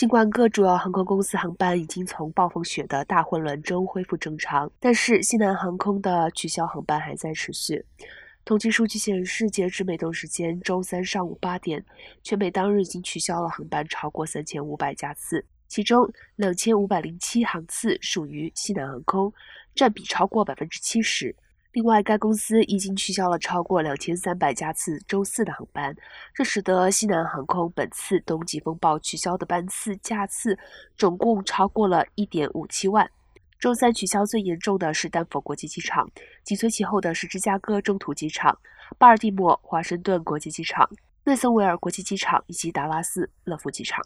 尽管各主要航空公司航班已经从暴风雪的大混乱中恢复正常，但是西南航空的取消航班还在持续。统计数据显示，截至美东时间周三上午八点，全美当日已经取消了航班超过三千五百架次，其中两千五百零七航次属于西南航空，占比超过百分之七十。另外，该公司已经取消了超过两千三百架次周四的航班，这使得西南航空本次冬季风暴取消的班次架次总共超过了一点五七万。周三取消最严重的是丹佛国际机场，紧随其后的是芝加哥中途机场、巴尔的摩华盛顿国际机场、内森维尔国际机场以及达拉斯勒夫机场。